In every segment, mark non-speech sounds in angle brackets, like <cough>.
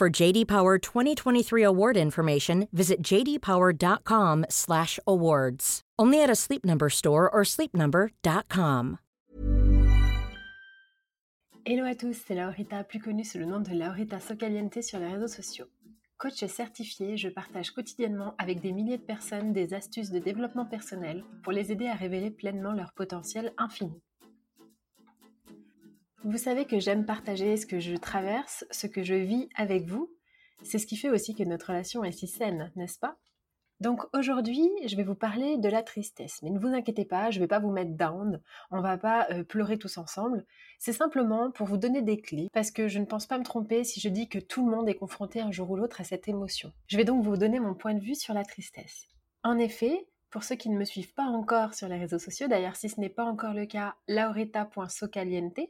For JD Power 2023 award information, visit jdpower.com/awards. Only at a Sleep Number store or sleepnumber.com. Hello à tous, c'est Laurita, plus connue sous le nom de Laurita Socaliente sur les réseaux sociaux. Coach certifié, je partage quotidiennement avec des milliers de personnes des astuces de développement personnel pour les aider à révéler pleinement leur potentiel infini. Vous savez que j'aime partager ce que je traverse, ce que je vis avec vous. C'est ce qui fait aussi que notre relation est si saine, n'est-ce pas? Donc aujourd'hui, je vais vous parler de la tristesse. Mais ne vous inquiétez pas, je ne vais pas vous mettre down, on va pas euh, pleurer tous ensemble. C'est simplement pour vous donner des clés, parce que je ne pense pas me tromper si je dis que tout le monde est confronté un jour ou l'autre à cette émotion. Je vais donc vous donner mon point de vue sur la tristesse. En effet, pour ceux qui ne me suivent pas encore sur les réseaux sociaux, d'ailleurs si ce n'est pas encore le cas, laureta.socaliente,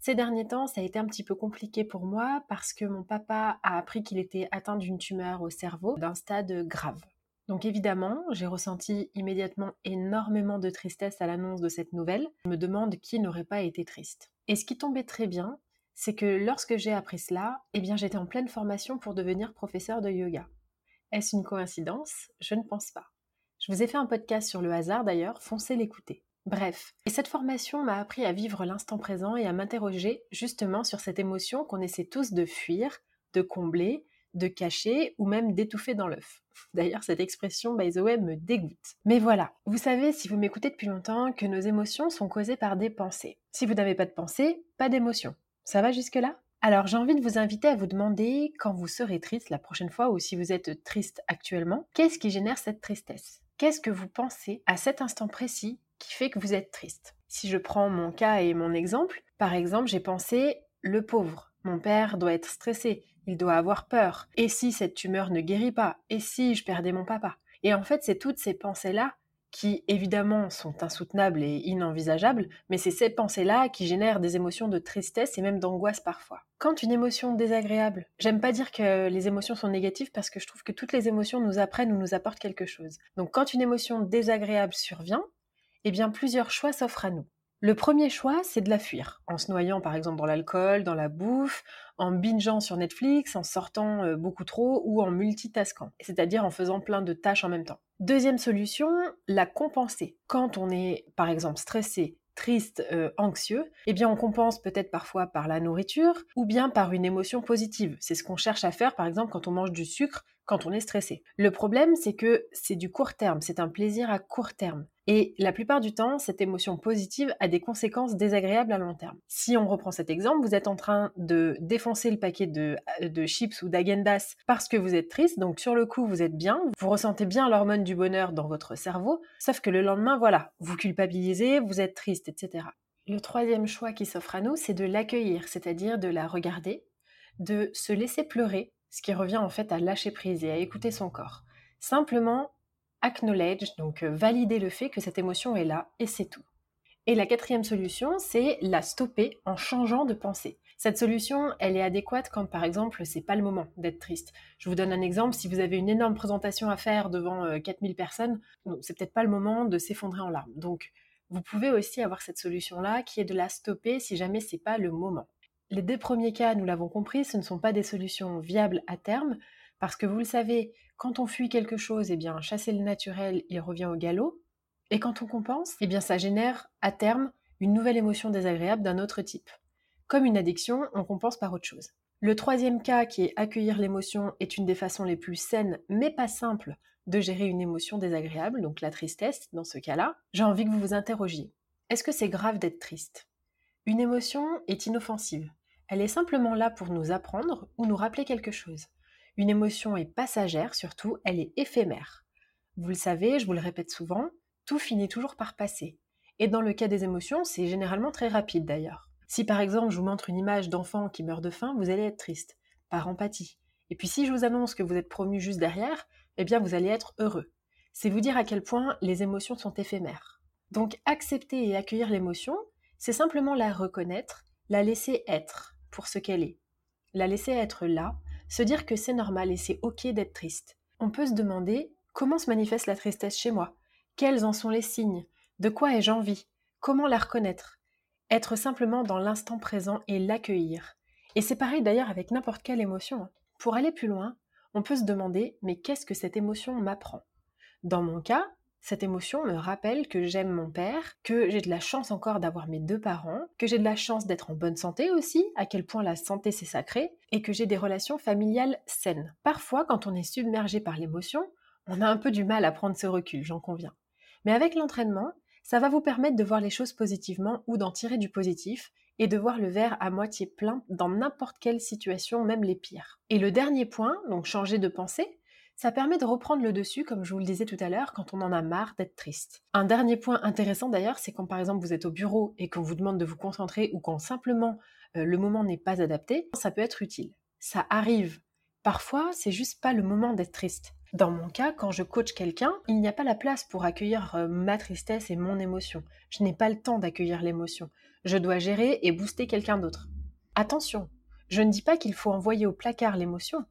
ces derniers temps, ça a été un petit peu compliqué pour moi parce que mon papa a appris qu'il était atteint d'une tumeur au cerveau d'un stade grave. Donc évidemment, j'ai ressenti immédiatement énormément de tristesse à l'annonce de cette nouvelle. Je me demande qui n'aurait pas été triste. Et ce qui tombait très bien, c'est que lorsque j'ai appris cela, eh bien j'étais en pleine formation pour devenir professeur de yoga. Est-ce une coïncidence? Je ne pense pas. Je vous ai fait un podcast sur le hasard d'ailleurs, foncez l'écouter. Bref, et cette formation m'a appris à vivre l'instant présent et à m'interroger justement sur cette émotion qu'on essaie tous de fuir, de combler, de cacher ou même d'étouffer dans l'œuf. <laughs> D'ailleurs, cette expression, by the way, me dégoûte. Mais voilà, vous savez, si vous m'écoutez depuis longtemps, que nos émotions sont causées par des pensées. Si vous n'avez pas de pensée, pas d'émotion. Ça va jusque-là? Alors j'ai envie de vous inviter à vous demander quand vous serez triste la prochaine fois ou si vous êtes triste actuellement, qu'est-ce qui génère cette tristesse? Qu'est-ce que vous pensez à cet instant précis qui fait que vous êtes triste. Si je prends mon cas et mon exemple, par exemple, j'ai pensé le pauvre. Mon père doit être stressé, il doit avoir peur. Et si cette tumeur ne guérit pas? Et si je perdais mon papa? Et en fait, c'est toutes ces pensées-là qui évidemment sont insoutenables et inenvisageables, mais c'est ces pensées-là qui génèrent des émotions de tristesse et même d'angoisse parfois. Quand une émotion désagréable, j'aime pas dire que les émotions sont négatives parce que je trouve que toutes les émotions nous apprennent ou nous apportent quelque chose. Donc quand une émotion désagréable survient, eh bien plusieurs choix s'offrent à nous. Le premier choix, c'est de la fuir, en se noyant par exemple dans l'alcool, dans la bouffe, en bingeant sur Netflix, en sortant euh, beaucoup trop ou en multitaskant, c'est-à-dire en faisant plein de tâches en même temps. Deuxième solution, la compenser. Quand on est par exemple stressé, triste, euh, anxieux, eh bien on compense peut-être parfois par la nourriture ou bien par une émotion positive. C'est ce qu'on cherche à faire par exemple quand on mange du sucre, quand on est stressé. Le problème, c'est que c'est du court terme, c'est un plaisir à court terme. Et la plupart du temps, cette émotion positive a des conséquences désagréables à long terme. Si on reprend cet exemple, vous êtes en train de défoncer le paquet de, chips ou d'agendas parce que vous êtes triste, donc sur le coup, vous êtes bien, vous ressentez bien l'hormone du bonheur dans votre cerveau, sauf que le lendemain, voilà, vous culpabilisez, vous êtes triste, etc. Le troisième choix qui s'offre à nous, c'est de l'accueillir, c'est-à-dire de la regarder, de se laisser pleurer, ce qui revient en fait à lâcher prise et à écouter son corps. Simplement acknowledge, donc euh, valider le fait que cette émotion est là et c'est tout. Et la quatrième solution, c'est la stopper en changeant de pensée. Cette solution, elle est adéquate quand par exemple c'est pas le moment d'être triste. Je vous donne un exemple, si vous avez une énorme présentation à faire devant 4000 euh, personnes, c'est peut-être pas le moment de s'effondrer en larmes. Donc vous pouvez aussi avoir cette solution-là qui est de la stopper si jamais c'est pas le moment. Les deux premiers cas, nous l'avons compris, ce ne sont pas des solutions viables à terme, parce que vous le savez, quand on fuit quelque chose, eh bien chasser le naturel, il revient au galop. Et quand on compense, eh bien ça génère à terme une nouvelle émotion désagréable d'un autre type. Comme une addiction, on compense par autre chose. Le troisième cas, qui est accueillir l'émotion, est une des façons les plus saines, mais pas simples, de gérer une émotion désagréable, donc la tristesse dans ce cas-là. J'ai envie que vous vous interrogiez. Est-ce que c'est grave d'être triste? Une émotion est inoffensive. Elle est simplement là pour nous apprendre ou nous rappeler quelque chose. Une émotion est passagère, surtout, elle est éphémère. Vous le savez, je vous le répète souvent, tout finit toujours par passer. Et dans le cas des émotions, c'est généralement très rapide d'ailleurs. Si par exemple je vous montre une image d'enfant qui meurt de faim, vous allez être triste, par empathie. Et puis si je vous annonce que vous êtes promu juste derrière, eh bien vous allez être heureux. C'est vous dire à quel point les émotions sont éphémères. Donc accepter et accueillir l'émotion, c'est simplement la reconnaître, la laisser être pour ce qu'elle est. La laisser être là, se dire que c'est normal et c'est ok d'être triste. On peut se demander comment se manifeste la tristesse chez moi, quels en sont les signes, de quoi ai-je envie, comment la reconnaître, être simplement dans l'instant présent et l'accueillir. Et c'est pareil d'ailleurs avec n'importe quelle émotion. Hein. Pour aller plus loin, on peut se demander mais qu'est-ce que cette émotion m'apprend? Dans mon cas, cette émotion me rappelle que j'aime mon père, que j'ai de la chance encore d'avoir mes deux parents, que j'ai de la chance d'être en bonne santé aussi, à quel point la santé c'est sacré, et que j'ai des relations familiales saines. Parfois, quand on est submergé par l'émotion, on a un peu du mal à prendre ce recul, j'en conviens. Mais avec l'entraînement, ça va vous permettre de voir les choses positivement ou d'en tirer du positif et de voir le verre à moitié plein dans n'importe quelle situation, même les pires. Et le dernier point, donc changer de pensée, ça permet de reprendre le dessus, comme je vous le disais tout à l'heure, quand on en a marre d'être triste. Un dernier point intéressant d'ailleurs, c'est quand par exemple vous êtes au bureau et qu'on vous demande de vous concentrer ou quand simplement euh, le moment n'est pas adapté, ça peut être utile. Ça arrive. Parfois, c'est juste pas le moment d'être triste. Dans mon cas, quand je coach quelqu'un, il n'y a pas la place pour accueillir euh, ma tristesse et mon émotion. Je n'ai pas le temps d'accueillir l'émotion. Je dois gérer et booster quelqu'un d'autre. Attention, je ne dis pas qu'il faut envoyer au placard l'émotion.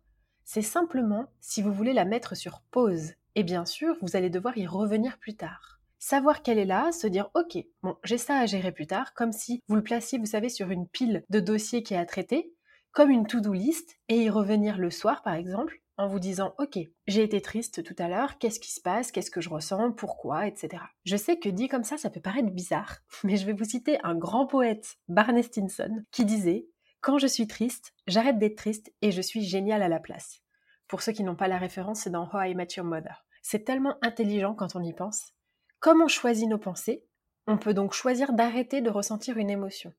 C'est simplement si vous voulez la mettre sur pause. Et bien sûr, vous allez devoir y revenir plus tard. Savoir qu'elle est là, se dire ok, bon, j'ai ça à gérer plus tard, comme si vous le placiez, vous savez, sur une pile de dossiers qui est à traiter, comme une to-do list, et y revenir le soir par exemple, en vous disant Ok, j'ai été triste tout à l'heure, qu'est-ce qui se passe, qu'est-ce que je ressens, pourquoi, etc. Je sais que dit comme ça, ça peut paraître bizarre, <laughs> mais je vais vous citer un grand poète, Barney Stinson, qui disait Quand je suis triste, j'arrête d'être triste et je suis génial à la place. Pour ceux qui n'ont pas la référence, c'est dans How I Met Mother. C'est tellement intelligent quand on y pense. Comme on choisit nos pensées, on peut donc choisir d'arrêter de ressentir une émotion.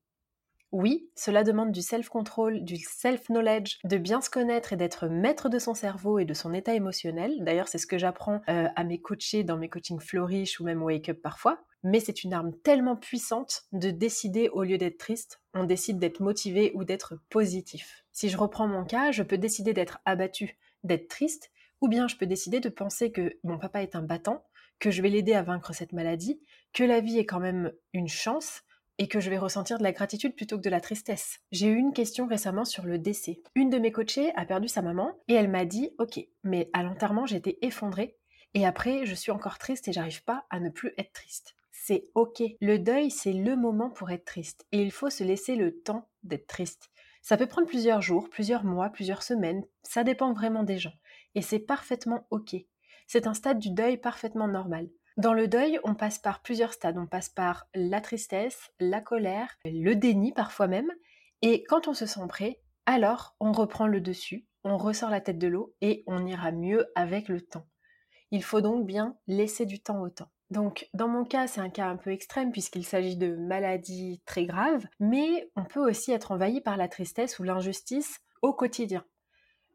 Oui, cela demande du self-control, du self-knowledge, de bien se connaître et d'être maître de son cerveau et de son état émotionnel. D'ailleurs, c'est ce que j'apprends euh, à mes coachés dans mes coachings Flourish ou même Wake Up parfois. Mais c'est une arme tellement puissante de décider au lieu d'être triste, on décide d'être motivé ou d'être positif. Si je reprends mon cas, je peux décider d'être abattu, d'être triste, ou bien je peux décider de penser que mon papa est un battant, que je vais l'aider à vaincre cette maladie, que la vie est quand même une chance, et que je vais ressentir de la gratitude plutôt que de la tristesse. J'ai eu une question récemment sur le décès. Une de mes coachées a perdu sa maman et elle m'a dit Ok, mais à l'enterrement j'étais effondrée et après je suis encore triste et j'arrive pas à ne plus être triste. C'est ok. Le deuil, c'est le moment pour être triste et il faut se laisser le temps d'être triste. Ça peut prendre plusieurs jours, plusieurs mois, plusieurs semaines, ça dépend vraiment des gens. Et c'est parfaitement ok. C'est un stade du deuil parfaitement normal. Dans le deuil, on passe par plusieurs stades. On passe par la tristesse, la colère, le déni parfois même. Et quand on se sent prêt, alors on reprend le dessus, on ressort la tête de l'eau et on ira mieux avec le temps. Il faut donc bien laisser du temps au temps. Donc dans mon cas, c'est un cas un peu extrême puisqu'il s'agit de maladies très graves, mais on peut aussi être envahi par la tristesse ou l'injustice au quotidien.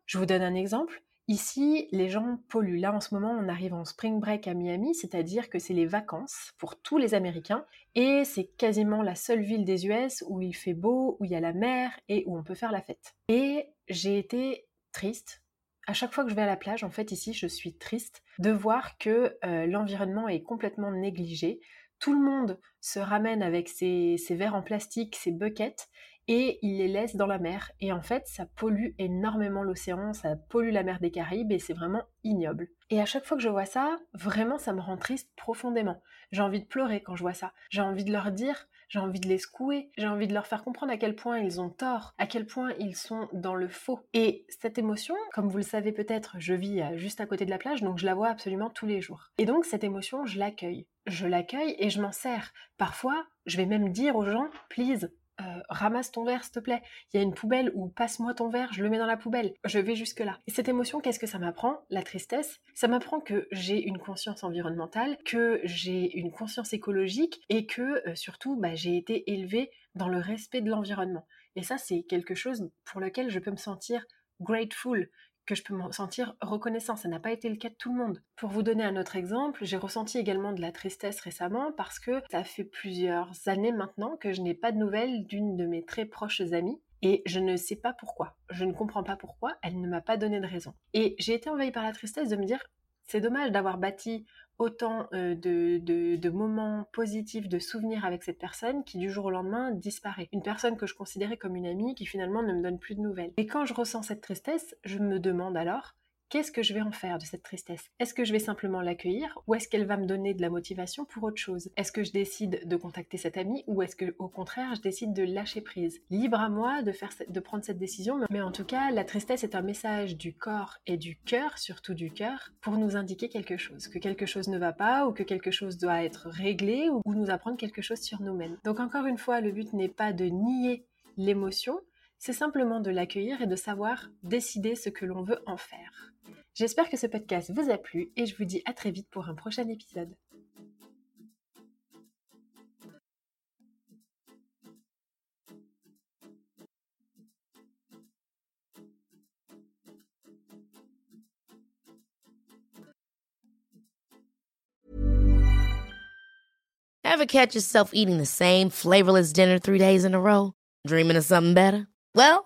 Je vous donne un exemple. Ici, les gens polluent. Là, en ce moment, on arrive en spring break à Miami, c'est-à-dire que c'est les vacances pour tous les Américains. Et c'est quasiment la seule ville des US où il fait beau, où il y a la mer et où on peut faire la fête. Et j'ai été triste. À chaque fois que je vais à la plage, en fait, ici, je suis triste de voir que euh, l'environnement est complètement négligé. Tout le monde se ramène avec ses, verres en plastique, ses buckets, et ils les laissent dans la mer. Et en fait, ça pollue énormément l'océan, ça pollue la mer des Caraïbes et c'est vraiment ignoble. Et à chaque fois que je vois ça, vraiment, ça me rend triste profondément. J'ai envie de pleurer quand je vois ça. J'ai envie de leur dire, j'ai envie de les secouer, j'ai envie de leur faire comprendre à quel point ils ont tort, à quel point ils sont dans le faux. Et cette émotion, comme vous le savez peut-être, je vis euh, juste à côté de la plage, donc je la vois absolument tous les jours. Et donc cette émotion, je l'accueille. Je l'accueille et je m'en sers. Parfois, je vais même dire aux gens, please, euh, ramasse ton verre, s'il te plaît. Il y a une poubelle ou passe-moi ton verre, je le mets dans la poubelle. Je vais jusque-là. Et cette émotion, qu'est-ce que ça m'apprend? La tristesse, ça m'apprend que j'ai une conscience environnementale, que j'ai une conscience écologique et que euh, surtout, bah, j'ai été élevée dans le respect de l'environnement. Et ça, c'est quelque chose pour lequel je peux me sentir grateful, que je peux me sentir reconnaissant. Ça n'a pas été le cas de tout le monde. Pour vous donner un autre exemple, j'ai ressenti également de la tristesse récemment parce que ça fait plusieurs années maintenant que je n'ai pas de nouvelles d'une de mes très proches amies. Et je ne sais pas pourquoi. Je ne comprends pas pourquoi. Elle ne m'a pas donné de raison. Et j'ai été envahie par la tristesse de me dire, c'est dommage d'avoir bâti autant euh, de, moments positifs, de souvenirs avec cette personne qui du jour au lendemain disparaît. Une personne que je considérais comme une amie qui finalement ne me donne plus de nouvelles. Et quand je ressens cette tristesse, je me demande alors Qu'est-ce que je vais en faire de cette tristesse? Est-ce que je vais simplement l'accueillir ou est-ce qu'elle va me donner de la motivation pour autre chose? Est-ce que je décide de contacter cette amie ou est-ce que au contraire je décide de lâcher prise? Libre à moi de, faire, de prendre cette décision, mais en tout cas la tristesse est un message du corps et du cœur, surtout du cœur, pour nous indiquer quelque chose, que quelque chose ne va pas ou que quelque chose doit être réglé ou nous apprendre quelque chose sur nous-mêmes. Donc encore une fois, le but n'est pas de nier l'émotion, c'est simplement de l'accueillir et de savoir décider ce que l'on veut en faire. J'espère que ce podcast vous a plu et je vous dis à très vite pour un prochain épisode. Ever catch yourself eating the same flavorless dinner three days in a row? Dreaming of something better? Well,